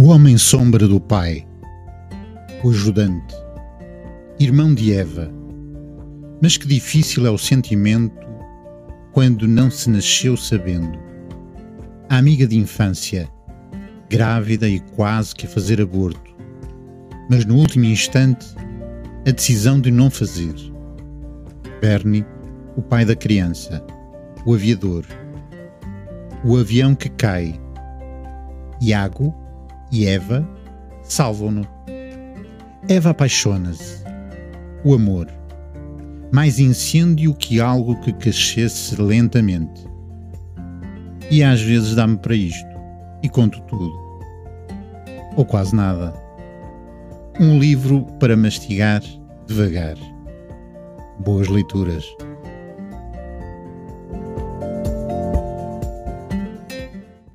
O homem sombra do pai, o ajudante, irmão de Eva. Mas que difícil é o sentimento quando não se nasceu sabendo. A amiga de infância, grávida e quase que a fazer aborto, mas no último instante, a decisão de não fazer. Bernie, o pai da criança, o aviador, o avião que cai. Iago e Eva salvam-no. Eva apaixona-se. O amor. Mais incêndio que algo que crescesse lentamente. E às vezes dá-me para isto. E conto tudo. Ou quase nada. Um livro para mastigar devagar. Boas leituras.